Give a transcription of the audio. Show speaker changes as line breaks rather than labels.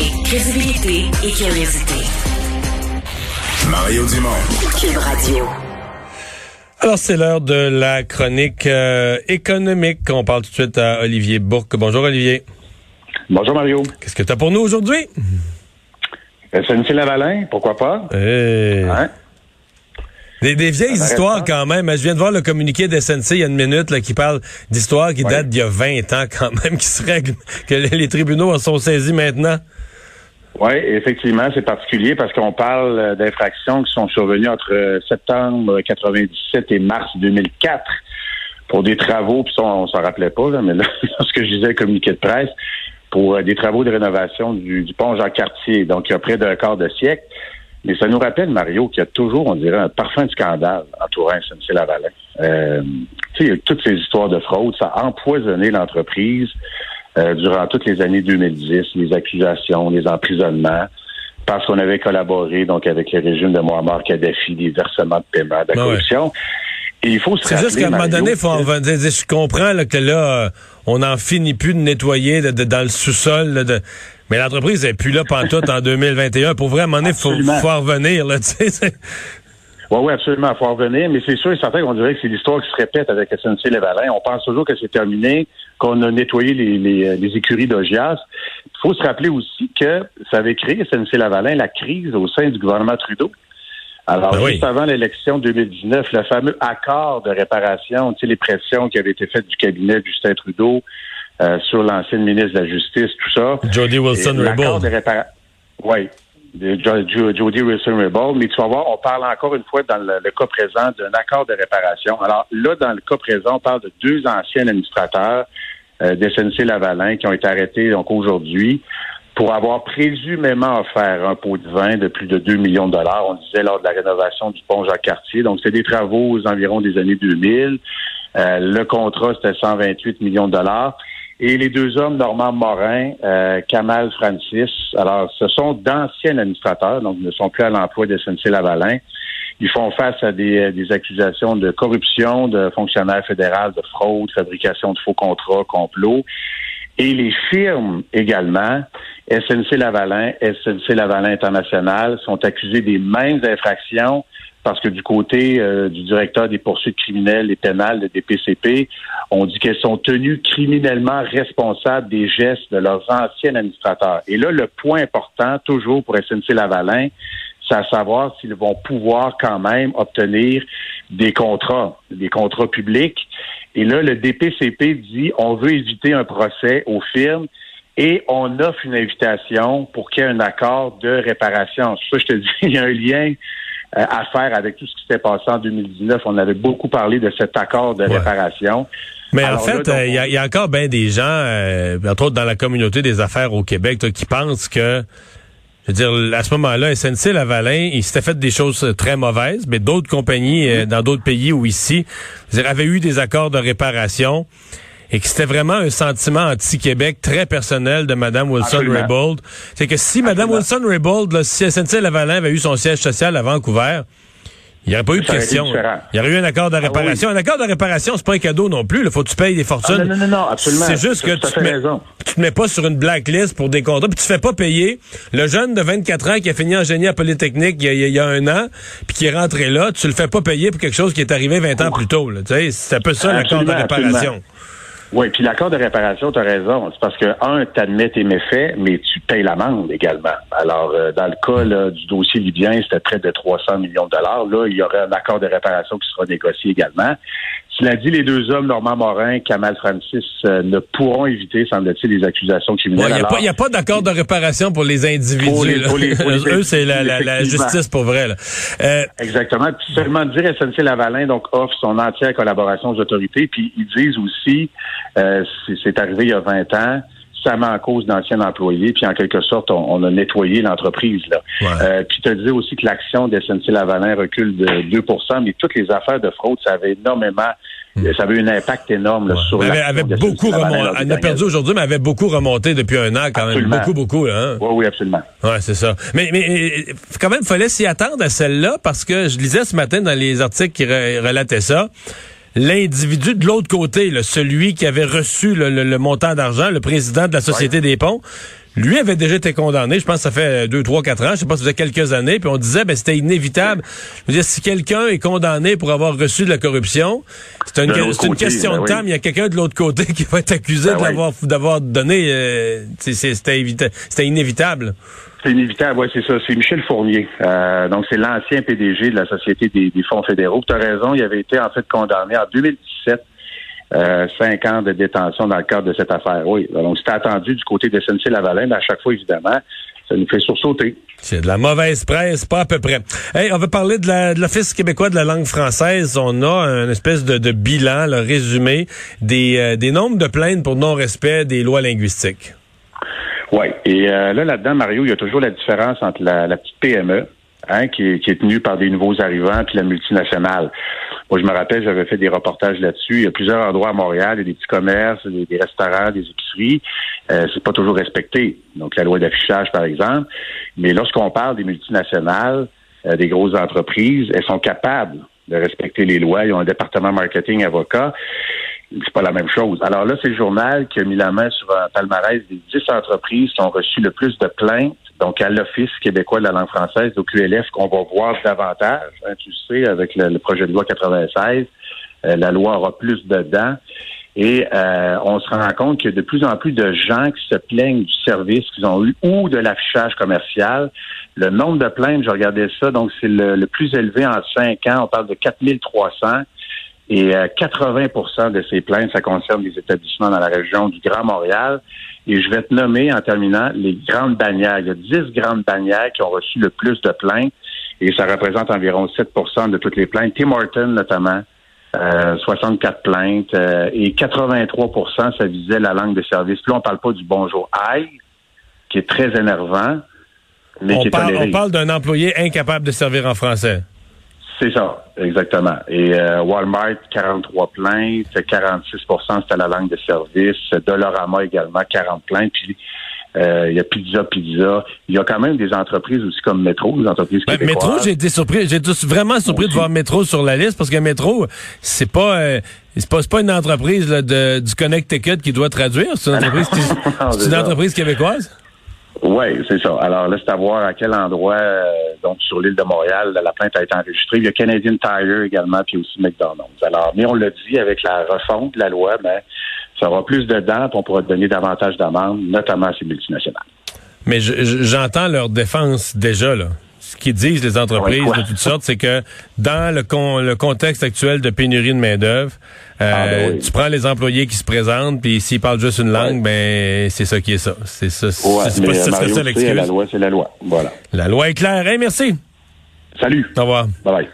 crédibilité et curiosité.
Mario Dumont.
Cube Radio.
Alors, c'est l'heure de la chronique euh, économique. On parle tout de suite à Olivier Bourque. Bonjour, Olivier.
Bonjour Mario.
Qu'est-ce que tu as pour nous aujourd'hui?
SNC-Lavalin, pourquoi pas?
Hey.
Hein?
Des, des vieilles histoires quand même. Je viens de voir le communiqué de SNC il y a une minute là, qui parle d'histoires qui
Ouais.
datent d'il y a 20 ans quand même, qui se règlent, que les, les tribunaux en sont saisis maintenant.
Oui, effectivement, c'est particulier parce qu'on parle euh, d'infractions qui sont survenues entre euh, septembre 97 et mars 2004 pour des travaux, puis ça, on s'en rappelait pas, là, mais là, lorsque je disais communiqué de presse, pour euh, des travaux de rénovation du, du pont Jean-Cartier, donc il y a près d'un quart de siècle. Mais ça nous rappelle, Mario, qu'il y a toujours, on dirait, un parfum de scandale entourant SNC-Lavalin. Euh, tu sais, toutes ces histoires de fraude, ça a empoisonné l'entreprise euh, durant toutes les années 2010, les accusations, les emprisonnements, parce qu'on avait collaboré donc avec le régime de Muammar Kadhafi, des versements de paiement, de la
Ah ouais.
corruption. Et il faut se
C'est juste qu'à un moment donné, faut en. Je comprends là, que là, euh, on n'en finit plus de nettoyer de- de- dans le sous-sol. là, de... Mais l'entreprise n'est plus là pantoute en 2021. Pour vrai, à un moment donné, il faut, faut en revenir. Là,
Oui, oui, absolument, il faut en revenir, mais c'est sûr et certain qu'on dirait que c'est l'histoire qui se répète avec SNC-Lavalin. On pense toujours que c'est terminé, qu'on a nettoyé les, les, euh, les écuries d'Ogias. Il faut se rappeler aussi que ça avait créé SNC-Lavalin la crise au sein du gouvernement Trudeau. Alors,
Ben oui.
juste avant l'élection 2019, le fameux accord de réparation, tu sais, les pressions qui avaient été faites du cabinet de Justin Trudeau euh, sur l'ancienne ministre de la Justice, tout ça.
Jody Wilson-Raybould.
l'accord de réparation. Oui. Jody Wilson-Raybould, mais tu vas voir, on parle encore une fois dans le, le cas présent d'un accord de réparation. Alors là, dans le cas présent, on parle de deux anciens administrateurs euh, de SNC-Lavalin qui ont été arrêtés donc aujourd'hui pour avoir présumément offert un pot de vin de plus de 2 millions de dollars, on disait lors de la rénovation du pont Jacques-Cartier. Donc, c'est des travaux aux environs des années 2000. Euh, le contrat, c'était 128 millions de dollars. Et les deux hommes, Normand Morin, euh, Kamal Francis, alors ce sont d'anciens administrateurs, donc ne sont plus à l'emploi de SNC-Lavalin. Ils font face à des, euh, des accusations de corruption, de fonctionnaires fédéraux, de fraude, fabrication de faux contrats, complot. Et les firmes également, SNC-Lavalin, SNC-Lavalin International, sont accusés des mêmes infractions parce que du côté euh, du directeur des poursuites criminelles et pénales de DPCP, on dit qu'elles sont tenues criminellement responsables des gestes de leurs anciens administrateurs. Et là, le point important, toujours pour SNC-Lavalin, c'est à savoir s'ils vont pouvoir quand même obtenir des contrats, des contrats publics. Et là, le DPCP dit on veut éviter un procès aux firmes et on offre une invitation pour qu'il y ait un accord de réparation. Ça, je te dis, il y a un lien à faire avec tout ce qui s'était passé en 2019. On avait beaucoup parlé de cet accord de
Ouais.
réparation.
Mais en
Alors
fait, euh, il y, a- il y a encore bien des gens, euh, entre autres dans la communauté des affaires au Québec, qui pensent que, je veux dire, à ce moment-là, SNC Lavalin, il s'était fait des choses euh, très mauvaises, mais d'autres compagnies euh, dans d'autres pays ou ici, je veux dire, avaient eu des accords de réparation et que c'était vraiment un sentiment anti-Québec très personnel de Mme Wilson-Raybould. C'est que si Mme. Wilson-Raybould, si SNC Lavalin avait eu son siège social à Vancouver, il n'y aurait pas eu de question. Il y aurait eu un accord de
Ah oui.
réparation. Un accord de réparation, c'est pas un cadeau non plus. Il faut que tu payes des fortunes.
Ah, non, non, non, non, absolument.
C'est juste que tu te, mets, tu te mets pas sur une blacklist pour des contrats, puis tu fais pas payer le jeune de 24 ans qui a fini en génie à Polytechnique il y a, il y a un an, puis qui est rentré là, tu le fais pas payer pour quelque chose qui est arrivé 20 ans plus tôt. là. Tu sais, c'est un peu ça l'accord de réparation.
absolument. Oui, puis l'accord de réparation, tu as raison. C'est parce que, un, tu admets tes méfaits, mais tu payes l'amende également. Alors, euh, dans le cas là, du dossier libyen, c'était près de 300 millions de dollars. Là, il y aurait un accord de réparation qui sera négocié également. Cela dit, les deux hommes, Normand Morin, Kamal Francis, euh, ne pourront éviter, semble-t-il, les accusations
Il
criminelles.
n'y a, pas- y a pas d'accord de réparation pour les individus.
Pour les- pour les- pour les
Eux, c'est la, la- la
effectivement.
justice pour vrai. là. Euh,
Exactement. Puis seulement dire SNC Lavalin donc offre son entière collaboration aux autorités. Puis ils disent aussi, euh, c'est- arrivé il y a 20 ans, ça met en cause d'anciens employés. Puis en quelque sorte, on, on a nettoyé l'entreprise. là.
Ouais.
Euh, puis tu disais aussi que l'action de SNC Lavalin recule de 2% mais toutes les affaires de fraude, ça avait énormément, ça avait eu un impact énorme là, sur
elle avait, avait
de
beaucoup remonté. Elle a perdu aujourd'hui, mais elle avait beaucoup remonté depuis un an quand même. Beaucoup, beaucoup. Là, hein?
Oui, oui, absolument.
Ouais, c'est ça. Mais, mais euh, quand même, fallait s'y attendre à celle-là parce que je lisais ce matin dans les articles qui re- relataient ça. L'individu de l'autre côté, là, celui qui avait reçu le, le- le montant d'argent, le président de la Société des ponts, lui avait déjà été condamné, je pense que ça fait deux, trois, quatre ans, je sais pas si ça faisait quelques années, puis on disait ben c'était inévitable. Je veux dire, si quelqu'un est condamné pour avoir reçu de la corruption, c'est une, une question
ben
de temps, mais il y a quelqu'un de l'autre côté qui va être accusé
Ben oui.
l'avoir d'avoir donné. euh, c'est- c'est- c'était évita- c'était inévitable.
C'est inévitable, oui, c'est ça. C'est Michel Fournier. Euh, donc, c'est l'ancien PDG de la Société des, des fonds fédéraux. Tu as raison, il avait été en fait condamné en 2017. Euh, cinq ans de détention dans le cadre de cette affaire. Oui. Donc, c'était attendu du côté de SNC-Lavalin, mais à chaque fois, évidemment, ça nous fait sursauter.
C'est de la mauvaise presse, pas à peu près. Hey, on va parler de l'Office québécois de la langue française. On a une espèce de, de bilan, le résumé des, euh, des nombres de plaintes pour non-respect des lois linguistiques.
Oui. Et euh, là, là-dedans, Mario, il y a toujours la différence entre la, la petite PME, hein, qui, est, qui est tenue par des nouveaux arrivants, puis la multinationale. Moi, je me rappelle, j'avais fait des reportages là-dessus. Il y a plusieurs endroits à Montréal, il y a des petits commerces, des, restaurants, des épiceries. Euh, c'est pas toujours respecté. Donc, la loi d'affichage, par exemple. Mais lorsqu'on parle des multinationales, euh, des grosses entreprises, elles sont capables de respecter les lois. Ils ont un département marketing avocat. C'est pas la même chose. Alors là, c'est le journal qui a mis la main sur un palmarès des 10 entreprises qui ont reçu le plus de plaintes, donc à l'Office québécois de la langue française, au QLF, qu'on va voir davantage. Hein, tu sais, avec le, le projet de loi 96, euh, la loi aura plus dedans. Et euh, on se rend compte qu'il y a de plus en plus de gens qui se plaignent du service qu'ils ont eu ou de l'affichage commercial. Le nombre de plaintes, je regardais ça, donc c'est le, le plus élevé en cinq ans. On parle de 4300. Et euh, 80 de ces plaintes, ça concerne des établissements dans la région du Grand Montréal. Et je vais te nommer, en terminant, les grandes bannières. Il y a 10 grandes bannières qui ont reçu le plus de plaintes. Et ça représente environ 7% de toutes les plaintes. Tim Horton, notamment, euh, 64 plaintes. euh, et 83 ça visait la langue de service. Là, on parle pas du bonjour aïe, qui est très énervant, mais
On
qui est
parle, on parle d'un employé incapable de servir en français.
C'est ça, exactement. Et euh, Walmart, 43 plaintes, 46% c'était la langue de service. Dollarama également, 40 plaintes. Puis euh, il y a Pizza Pizza. Il y a quand même des entreprises aussi comme Métro, des entreprises
Ben,
québécoises.
Métro, j'ai été surpris, j'ai été vraiment surpris de voir Métro sur la liste parce que Métro, c'est pas, euh, c'est pas, pas une entreprise là, de, du Connecticut qui doit traduire. C'est une entreprise,
Non,
une
ça.
entreprise québécoise.
Oui, c'est ça. Alors là, c'est à voir à quel endroit, euh, donc sur l'île de Montréal, la plainte a été enregistrée. Il y a Canadian Tire également, puis aussi McDonald's. Alors, mais on l'a dit, avec la refonte de la loi, ben, ça aura plus de dents, on pourra donner davantage d'amendes, notamment à ces multinationales.
Mais je- je- j'entends leur défense déjà là. Ce qu'ils disent les entreprises de toutes sortes, c'est que dans le, con- le contexte actuel de pénurie de main d'œuvre, euh,
Ah, ben oui.
tu prends les employés qui se présentent, puis s'ils parlent juste une langue, ben c'est ça qui est ça. C'est ça.
Ouais,
c'est pas si
Mario,
ça
sais, la
l'excuse.
loi, c'est la loi. Voilà.
La loi est claire. Hey, merci.
Salut.
Au revoir.
Bye bye.